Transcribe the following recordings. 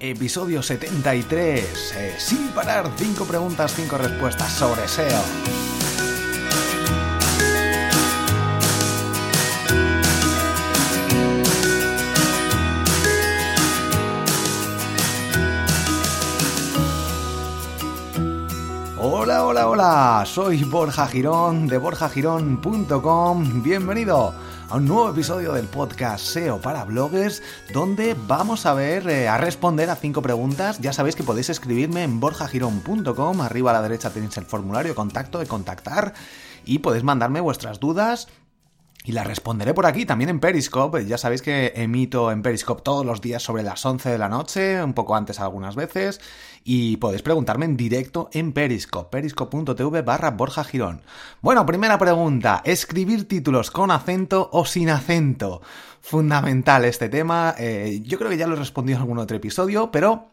episodio 73. Eh, sin parar, 5 preguntas, 5 respuestas sobre SEO. Hola, soy Borja Girón de borjagirón.com. Bienvenido a un nuevo episodio del podcast SEO para bloggers, donde vamos a ver, eh, a responder a cinco preguntas. Ya sabéis que podéis escribirme en borjagirón.com, arriba a la derecha tenéis el formulario contacto de contactar y podéis mandarme vuestras dudas, y las responderé por aquí, también en Periscope. Ya sabéis que emito en Periscope todos los días sobre las 11 de la noche, un poco antes algunas veces. Y podéis preguntarme en directo en Periscope, periscope.tv barra Borja Girón. Bueno, primera pregunta, ¿escribir títulos con acento o sin acento? Fundamental este tema. Eh, yo creo que ya lo he respondido en algún otro episodio, pero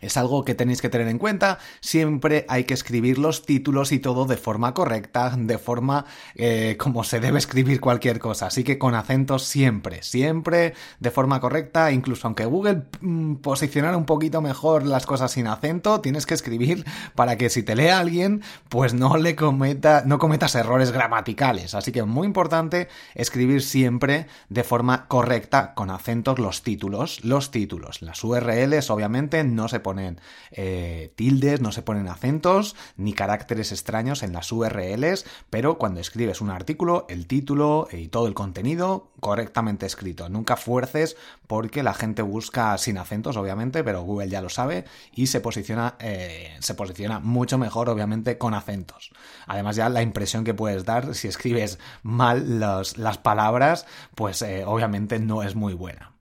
es algo que tenéis que tener en cuenta. Siempre hay que escribir los títulos y todo de forma correcta, de forma eh, como se debe escribir cualquier cosa. Así que con acentos siempre, siempre de forma correcta. Incluso aunque Google mm, posicionara un poquito mejor las cosas sin acento, tienes que escribir para que si te lee alguien, pues no le cometa, no cometas errores gramaticales. Así que muy importante escribir siempre de forma correcta con acentos los títulos. Los títulos. Las URLs obviamente no se ponen eh, tildes, no se ponen acentos, ni caracteres extraños en las URLs, pero cuando escribes un artículo, el título y todo el contenido correctamente escrito. Nunca fuerces porque la gente busca sin acentos, obviamente, pero Google ya lo sabe y se posiciona, eh, se posiciona mucho mejor, obviamente, con acentos. Además, ya la impresión que puedes dar si escribes mal las palabras, pues eh, obviamente no es muy buena.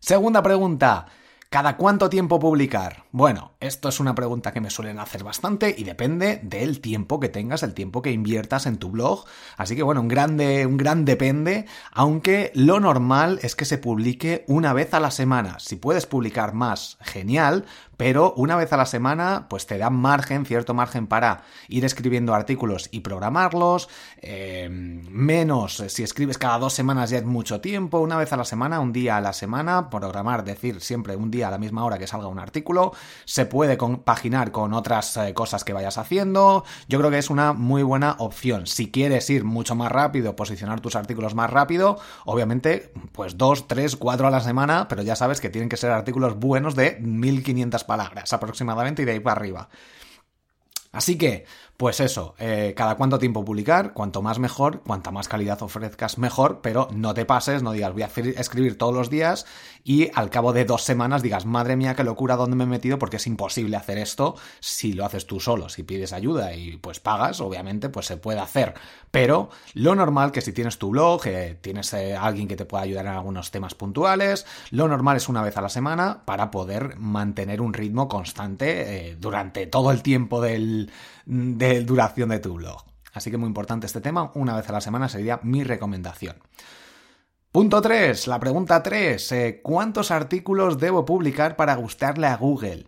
Segunda pregunta. ¿Cada cuánto tiempo publicar? Bueno, esto es una pregunta que me suelen hacer bastante y depende del tiempo que tengas, el tiempo que inviertas en tu blog. Así que bueno, un grande, un gran depende, aunque lo normal es que se publique una vez a la semana. Si puedes publicar más, genial, pero una vez a la semana pues te da margen, cierto margen para ir escribiendo artículos y programarlos, eh, menos si escribes cada dos semanas ya es mucho tiempo, una vez a la semana, un día a la semana, programar, decir siempre un día a la misma hora que salga un artículo, se puede compaginar con otras eh, cosas que vayas haciendo, yo creo que es una muy buena opción. Si quieres ir mucho más rápido, posicionar tus artículos más rápido, obviamente pues dos, tres, cuatro a la semana, pero ya sabes que tienen que ser artículos buenos de 1500 palabras aproximadamente y de ahí para arriba. Así que, pues eso, eh, cada cuánto tiempo publicar, cuanto más mejor, cuanta más calidad ofrezcas mejor, pero no te pases, no digas voy a escribir todos los días y al cabo de dos semanas digas madre mía qué locura dónde me he metido porque es imposible hacer esto si lo haces tú solo, si pides ayuda y pues pagas, obviamente pues se puede hacer, pero lo normal que si tienes tu blog, eh, tienes eh, alguien que te pueda ayudar en algunos temas puntuales, lo normal es una vez a la semana para poder mantener un ritmo constante durante todo el tiempo del de duración de tu blog. Así que muy importante este tema, una vez a la semana sería mi recomendación. Punto 3, la pregunta 3, eh, ¿cuántos artículos debo publicar para gustarle a Google?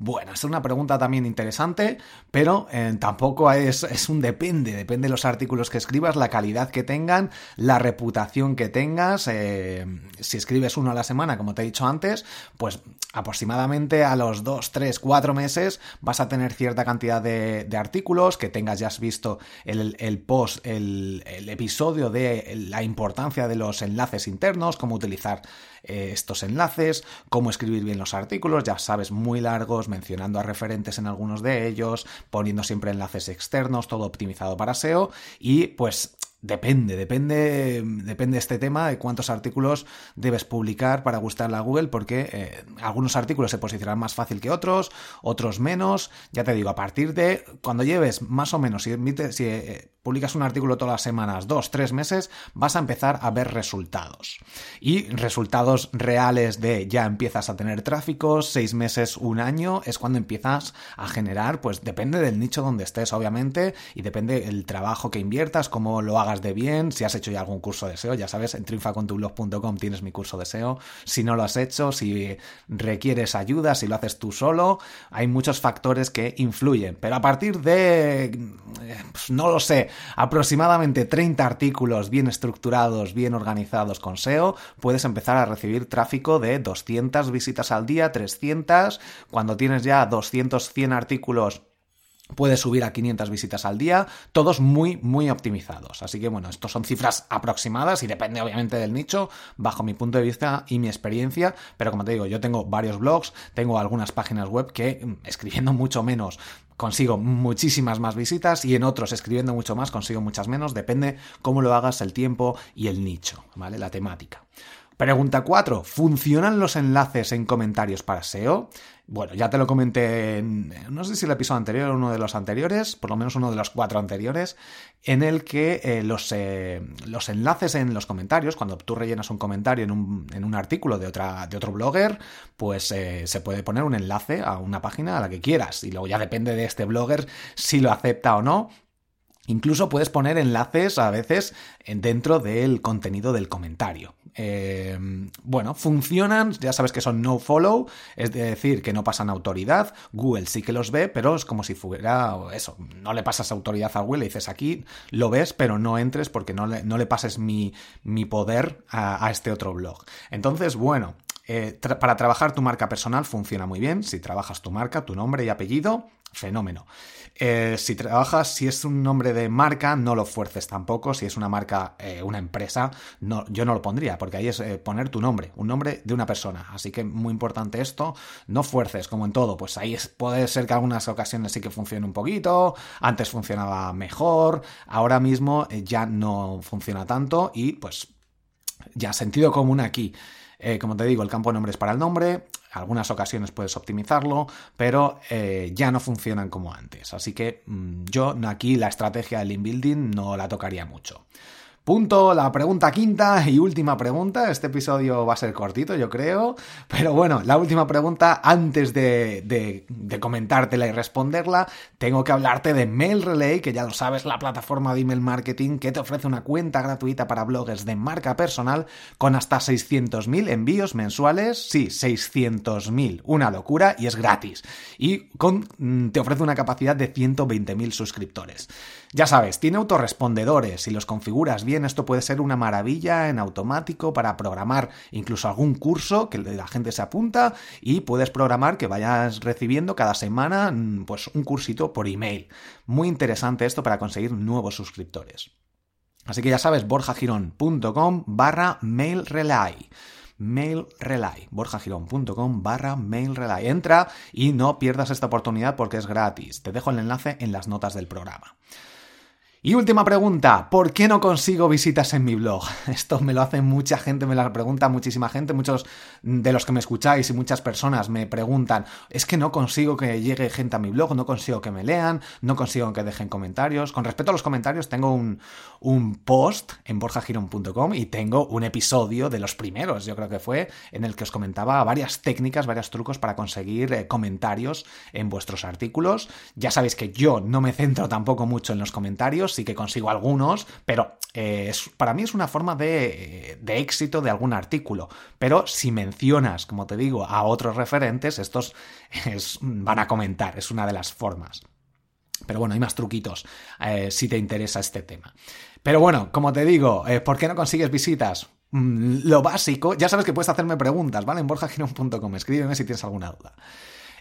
Bueno, es una pregunta también interesante, pero eh, tampoco es, es, un depende, depende de los artículos que escribas, la calidad que tengan, la reputación que tengas. Eh, si escribes uno a la semana, como te he dicho antes, pues aproximadamente a los 2, 3, 4 meses vas a tener cierta cantidad de, artículos, que tengas ya has visto el, post, el, el episodio de la importancia de los enlaces internos, cómo utilizar eh, estos enlaces, cómo escribir bien los artículos, ya sabes, muy largos, mencionando a referentes en algunos de ellos, poniendo siempre enlaces externos, todo optimizado para SEO y pues Depende, depende, depende este tema de cuántos artículos debes publicar para gustarle a Google, porque eh, algunos artículos se posicionan más fácil que otros, otros menos. Ya te digo, a partir de cuando lleves más o menos, si, si eh, publicas un artículo todas las semanas, dos, tres meses, vas a empezar a ver resultados. Y resultados reales de ya empiezas a tener tráfico, seis meses, un año, es cuando empiezas a generar, pues depende del nicho donde estés, obviamente, y depende del trabajo que inviertas, cómo lo hagas hagas de bien, si has hecho ya algún curso de SEO, ya sabes, en triunfacontublog.com tienes mi curso de SEO. Si no lo has hecho, si requieres ayuda, si lo haces tú solo, hay muchos factores que influyen. Pero a partir de, pues no lo sé, aproximadamente 30 artículos bien estructurados, bien organizados con SEO, puedes empezar a recibir tráfico de 200 visitas al día, 300, cuando tienes ya 200, 100 artículos puedes subir a 500 visitas al día, todos muy, muy optimizados. Así que bueno, estos son cifras aproximadas y depende obviamente del nicho, bajo mi punto de vista y mi experiencia, pero como te digo, yo tengo varios blogs, tengo algunas páginas web que mm, escribiendo mucho menos consigo muchísimas más visitas y en otros escribiendo mucho más consigo muchas menos, depende cómo lo hagas, el tiempo y el nicho, ¿vale? La temática. Pregunta 4. ¿Funcionan los enlaces en comentarios para SEO? Bueno, ya te lo comenté, en, no sé si el episodio anterior o uno de los anteriores, por lo menos uno de los cuatro anteriores, en el que eh, los, eh, los, enlaces en los comentarios, cuando tú rellenas un comentario en un, en un artículo de, otra, de otro blogger, pues eh, se puede poner un enlace a una página a la que quieras. Y luego ya depende de este blogger si lo acepta o no. Incluso puedes poner enlaces a veces dentro del contenido del comentario. Eh, bueno, funcionan, ya sabes que son no follow, es decir, que no pasan autoridad. Google sí que los ve, pero es como si fuera eso, no le pasas autoridad a Google, le dices aquí, lo ves, pero no entres porque no le, no le pases mi, mi poder a, este otro blog. Entonces, bueno, eh, para trabajar tu marca personal funciona muy bien. Si trabajas tu marca, tu nombre y apellido, fenómeno. Eh, si trabajas, si es un nombre de marca, no lo fuerces tampoco. Si es una marca, eh, una empresa, yo no lo pondría, porque ahí es poner tu nombre, un nombre de una persona. Así que muy importante esto, no fuerces, como en todo. Pues ahí puede ser que algunas ocasiones sí que funcione un poquito, antes funcionaba mejor, ahora mismo ya no funciona tanto y pues ya sentido común aquí. Eh, como te digo, el campo de nombre es para el nombre, algunas ocasiones puedes optimizarlo, pero eh, ya no funcionan como antes. Así que mm, yo aquí la estrategia del inbuilding no la tocaría mucho. Punto, la pregunta quinta y última pregunta. Este episodio va a ser cortito, yo creo. Pero bueno, la última pregunta, antes de, de, comentártela y responderla, tengo que hablarte de Mail Relay, que ya lo sabes, la plataforma de email marketing que te ofrece una cuenta gratuita para bloggers de marca personal con hasta 600.000 envíos mensuales. Sí, 600.000. Una locura y es gratis. Y con, mm, te ofrece una capacidad de 120.000 suscriptores. Ya sabes, tiene autorrespondedores. Si los configuras bien, esto puede ser una maravilla en automático para programar incluso algún curso que la gente se apunta y puedes programar que vayas recibiendo cada semana mm, pues un cursito por email. Muy interesante esto para conseguir nuevos suscriptores. Así que ya sabes, borjagirón.com barra mailrelay mailrelay, borjagirón.com barra mailrelay. Entra y no pierdas esta oportunidad porque es gratis. Te dejo el enlace en las notas del programa. Y última pregunta, ¿por qué no consigo visitas en mi blog? Esto me lo hace mucha gente, me lo pregunta muchísima gente, muchos de los que me escucháis y muchas personas me preguntan, es que no consigo que llegue gente a mi blog, no consigo que me lean, no consigo que dejen comentarios. Con respecto a los comentarios, tengo un, un post en borjagiron.com y tengo un episodio de los primeros, yo creo que fue, en el que os comentaba varias técnicas, varios trucos para conseguir eh, comentarios en vuestros artículos. Ya sabéis que yo no me centro tampoco mucho en los comentarios, sí que consigo algunos, pero eh, para mí es una forma de, éxito de algún artículo. Pero si mencionas, como te digo, a otros referentes, estos van a comentar, es una de las formas. Pero bueno, hay más truquitos eh, si te interesa este tema. Pero bueno, como te digo, eh, ¿por qué no consigues visitas? Mm, lo básico, ya sabes que puedes hacerme preguntas, ¿vale? En borjagirón.com, escríbeme si tienes alguna duda.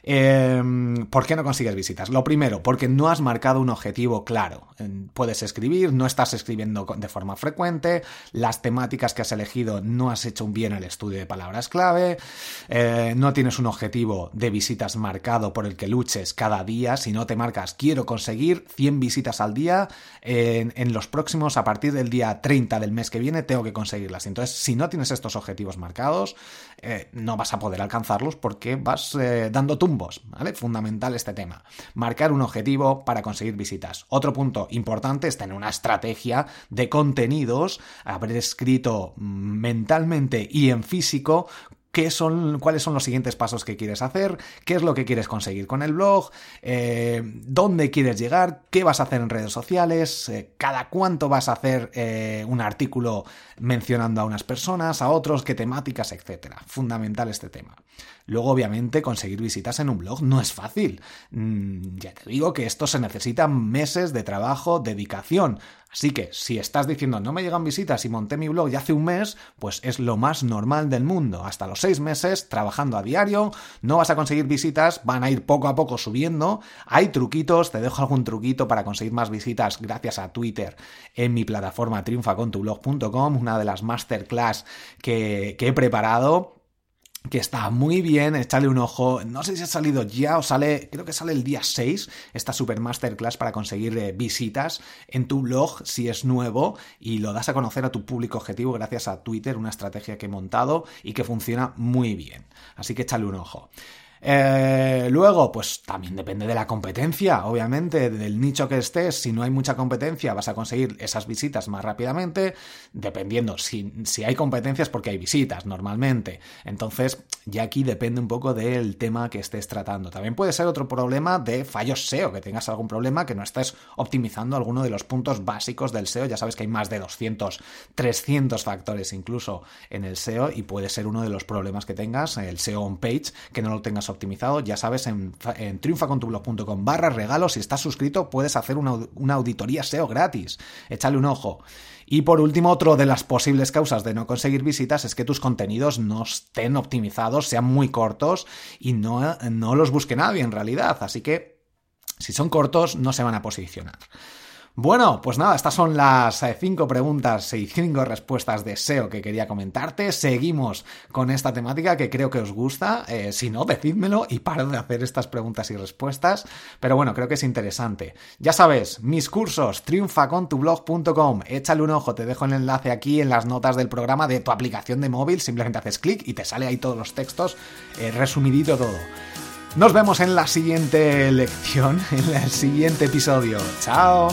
Em, ¿Por qué no consigues visitas? Lo primero, porque no has marcado un objetivo claro. Puedes escribir, no estás escribiendo de forma frecuente, las temáticas que has elegido no has hecho bien el estudio de palabras clave, eh, no tienes un objetivo de visitas marcado por el que luches cada día, si no te marcas quiero conseguir 100 visitas al día, en, los próximos, a partir del día 30 del mes que viene, tengo que conseguirlas. Entonces, si no tienes estos objetivos marcados, eh, no vas a poder alcanzarlos porque vas eh, dando ¿vale? Fundamental este tema. Marcar un objetivo para conseguir visitas. Otro punto importante es tener una estrategia de contenidos, haber escrito mentalmente y en físico qué son, cuáles son los siguientes pasos que quieres hacer, qué es lo que quieres conseguir con el blog, eh, dónde quieres llegar, qué vas a hacer en redes sociales, eh, cada cuánto vas a hacer eh, un artículo mencionando a unas personas, a otros, qué temáticas, etcétera. Fundamental este tema. Luego, obviamente, conseguir visitas en un blog no es fácil. Mm, ya te digo que esto se necesita meses de trabajo, dedicación. Así que si estás diciendo no me llegan visitas y monté mi blog ya hace un mes, pues es lo más normal del mundo. Hasta los seis meses trabajando a diario, no vas a conseguir visitas, van a ir poco a poco subiendo. Hay truquitos, te dejo algún truquito para conseguir más visitas gracias a Twitter en mi plataforma triunfacontublog.com, una de las masterclass que, que he preparado que está muy bien, échale un ojo. No sé si ha salido ya o sale, creo que sale el día 6, esta super masterclass para conseguir eh, visitas en tu blog si es nuevo y lo das a conocer a tu público objetivo gracias a Twitter, una estrategia que he montado y que funciona muy bien. Así que échale un ojo. Eh, luego, pues también depende de la competencia, obviamente, del nicho que estés. Si no hay mucha competencia, vas a conseguir esas visitas más rápidamente, dependiendo. Si, si hay competencias, porque hay visitas normalmente. Entonces, ya aquí depende un poco del tema que estés tratando. También puede ser otro problema de fallos SEO, que tengas algún problema que no estés optimizando alguno de los puntos básicos del SEO. Ya sabes que hay más de 200, 300 factores incluso en el SEO y puede ser uno de los problemas que tengas, el SEO on page, que no lo tengas optimizado, ya sabes, en, en triunfacontublog.com barra regalos, si estás suscrito puedes hacer una, una auditoría SEO gratis. Échale un ojo. Y por último, otro de las posibles causas de no conseguir visitas es que tus contenidos no estén optimizados, sean muy cortos y no, no los busque nadie en realidad. Así que, si son cortos, no se van a posicionar. Bueno, pues nada, estas son las eh, cinco preguntas y cinco respuestas de SEO que quería comentarte. Seguimos con esta temática que creo que os gusta. Eh, si no, decídmelo y paro de hacer estas preguntas y respuestas. Pero bueno, creo que es interesante. Ya sabes, mis cursos, triunfacontublog.com. Échale un ojo, te dejo el enlace aquí en las notas del programa de tu aplicación de móvil. Simplemente haces clic y te sale ahí todos los textos, eh, resumidito todo. Nos vemos en la siguiente lección, en el siguiente episodio. Chao.